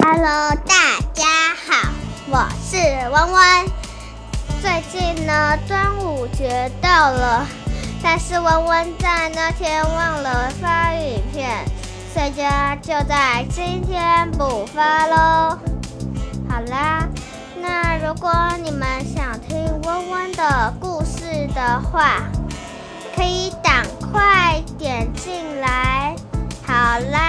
Hello，大家好，我是温温。最近呢，端午节到了，但是温温在那天忘了发影片，所以就在今天补发喽。好啦，那如果你们想听温温的故事的话，可以赶快点进来。好啦，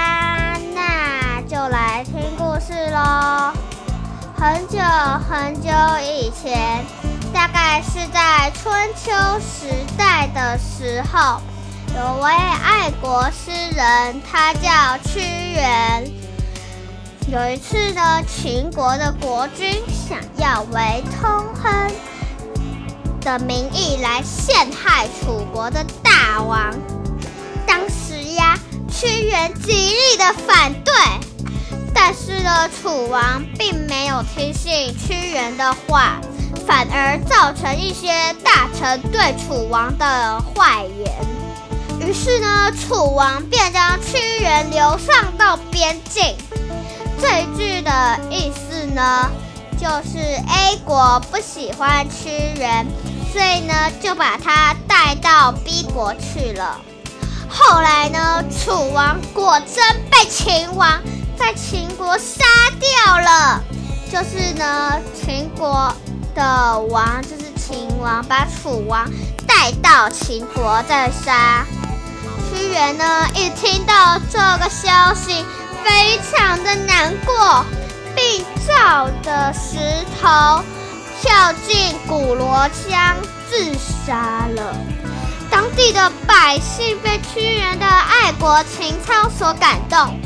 很久很久以前，大概是在春秋时代的时候，有位爱国诗人，他叫屈原。有一次呢，秦国的国君想要为通亨的名义来陷害楚国的大王，当时呀，屈原极力的反对，但是呢，楚王并没有听信屈原的话，反而造成一些大臣对楚王的坏言。于是呢，楚王便将屈原流放到边境。这一句的意思呢，就是 A 国不喜欢屈原。所以呢，就把他带到 B 国去了。后来呢，楚王果真被秦王在秦国杀掉了。就是呢，秦国的王就是秦王，把楚王带到秦国再杀。屈原呢，一听到这个消息，非常的难过，并照着石头。跳进古罗江自杀了。当地的百姓被屈原的爱国情操所感动。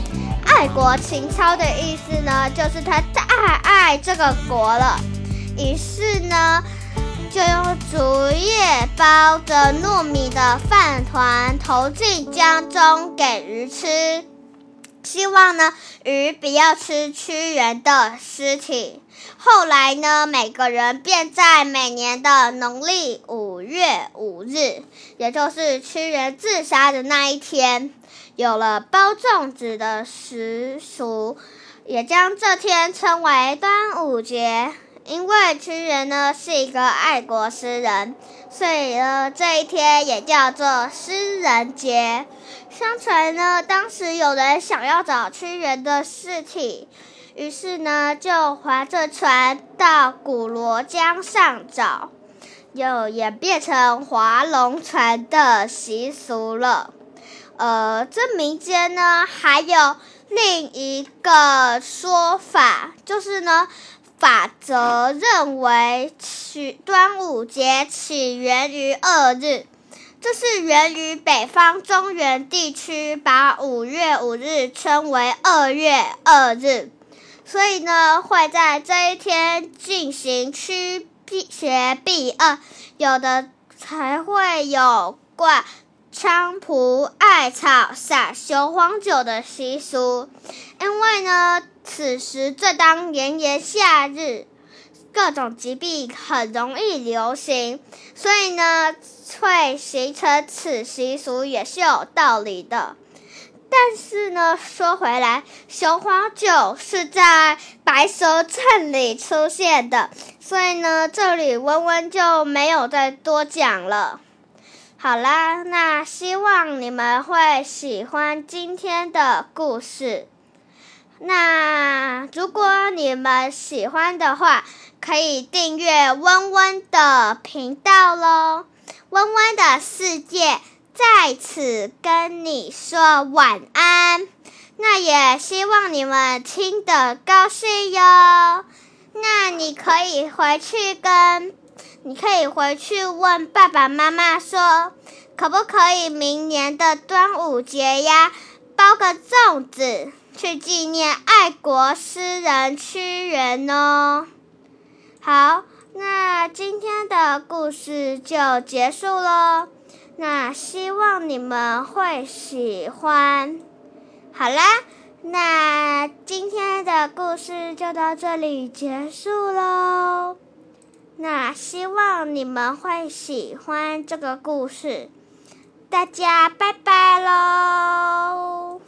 爱国情操的意思呢，就是他太爱这个国了。于是呢，就用竹叶包着糯米的饭团投进江中给鱼吃，希望呢鱼不要吃屈原的尸体。后来呢，每个人便在每年的农历五月五日，也就是屈原自杀的那一天，有了包粽子的习俗，也将这天称为端午节。因为屈原呢是一个爱国诗人，所以呢这一天也叫做诗人节。相传呢，当时有人想要找屈原的尸体。于是呢，就划着船到古罗江上找，又演变成划龙船的习俗了。呃，这民间呢还有另一个说法，就是呢，法则认为起端午节起源于二日，这是源于北方中原地区把五月五日称为二月二日。所以呢，会在这一天进行驱邪避恶，有的才会有挂菖蒲、艾草、撒雄黄酒的习俗。因为呢，此时正当炎炎夏日，各种疾病很容易流行，所以呢，会形成此习俗也是有道理的。但是呢，说回来，雄黄酒是在《白蛇传》里出现的，所以呢，这里温温就没有再多讲了。好啦，那希望你们会喜欢今天的故事。那如果你们喜欢的话，可以订阅温温的频道喽，温温的世界。在此跟你说晚安，那也希望你们听得高兴哟。那你可以回去跟，你可以回去问爸爸妈妈说，可不可以明年的端午节呀，包个粽子去纪念爱国诗人屈原哦。好，那今天的故事就结束喽。那希望你们会喜欢。好啦，那今天的故事就到这里结束喽。那希望你们会喜欢这个故事。大家拜拜喽。